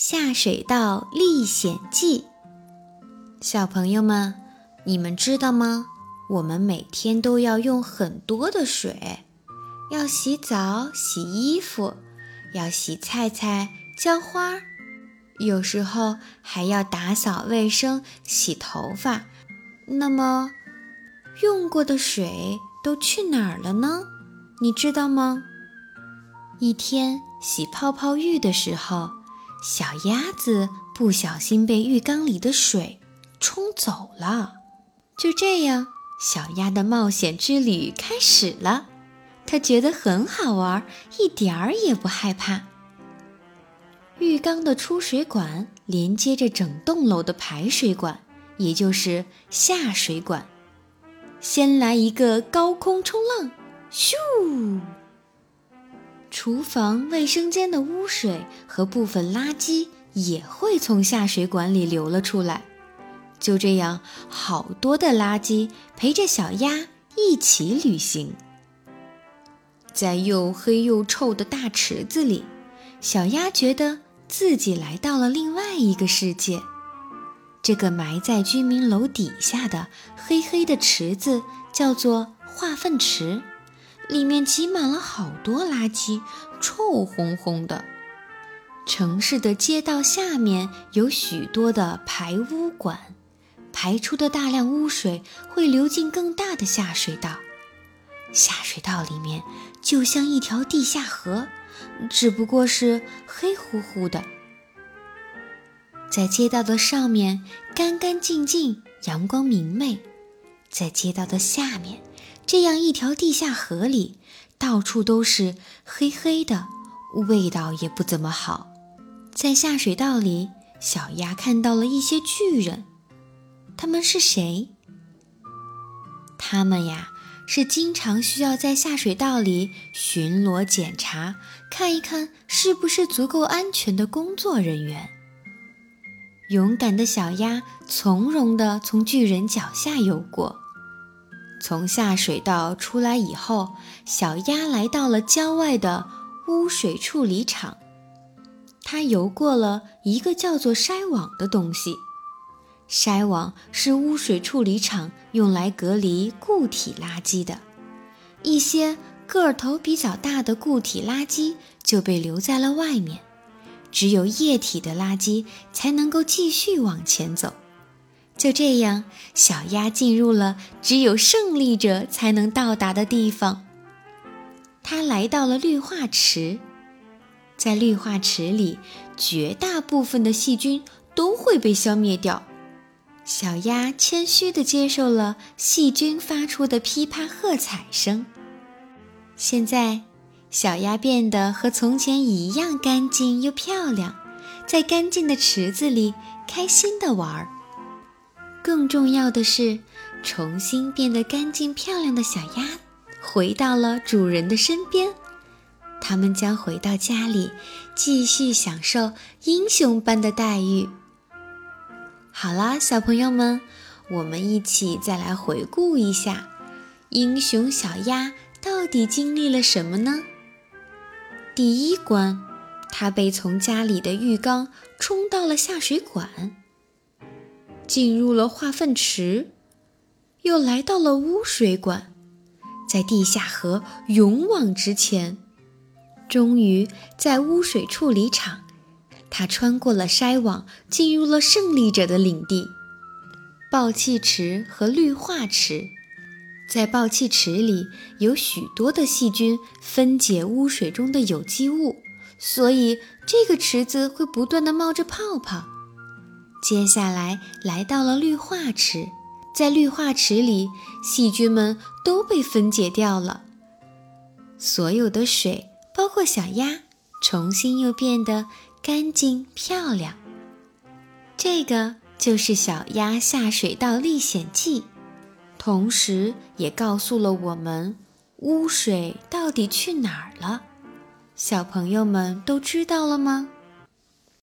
下水道历险记。小朋友们，你们知道吗？我们每天都要用很多的水，要洗澡、洗衣服，要洗菜菜、浇花，有时候还要打扫卫生、洗头发。那么，用过的水都去哪儿了呢？你知道吗？一天洗泡泡浴的时候，小鸭子不小心被浴缸里的水冲走了。就这样，小鸭的冒险之旅开始了。它觉得很好玩，一点儿也不害怕。浴缸的出水管连接着整栋楼的排水管，也就是下水管。先来一个高空冲浪，咻！厨房、卫生间的污水和部分垃圾也会从下水管里流了出来。就这样，好多的垃圾陪着小鸭一起旅行。在又黑又臭的大池子里，小鸭觉得自己来到了另外一个世界。这个埋在居民楼底下的黑黑的池子叫做化粪池。里面挤满了好多垃圾，臭烘烘的。城市的街道下面有许多的排污管，排出的大量污水会流进更大的下水道。下水道里面就像一条地下河，只不过是黑乎乎的。在街道的上面干干净净，阳光明媚；在街道的下面。这样一条地下河里，到处都是黑黑的，味道也不怎么好。在下水道里，小鸭看到了一些巨人。他们是谁？他们呀，是经常需要在下水道里巡逻检查，看一看是不是足够安全的工作人员。勇敢的小鸭从容地从巨人脚下游过。从下水道出来以后，小鸭来到了郊外的污水处理厂。它游过了一个叫做筛网的东西。筛网是污水处理厂用来隔离固体垃圾的。一些个头比较大的固体垃圾就被留在了外面，只有液体的垃圾才能够继续往前走。就这样，小鸭进入了只有胜利者才能到达的地方。它来到了氯化池，在氯化池里，绝大部分的细菌都会被消灭掉。小鸭谦虚地接受了细菌发出的噼啪喝彩声。现在，小鸭变得和从前一样干净又漂亮，在干净的池子里开心地玩儿。更重要的是，重新变得干净漂亮的小鸭回到了主人的身边。它们将回到家里，继续享受英雄般的待遇。好啦，小朋友们，我们一起再来回顾一下，英雄小鸭到底经历了什么呢？第一关，它被从家里的浴缸冲到了下水管。进入了化粪池，又来到了污水管，在地下河勇往直前，终于在污水处理厂，他穿过了筛网，进入了胜利者的领地——爆气池和氯化池。在爆气池里有许多的细菌分解污水中的有机物，所以这个池子会不断的冒着泡泡。接下来来到了氯化池，在氯化池里，细菌们都被分解掉了，所有的水，包括小鸭，重新又变得干净漂亮。这个就是小鸭下水道历险记，同时也告诉了我们污水到底去哪儿了。小朋友们都知道了吗？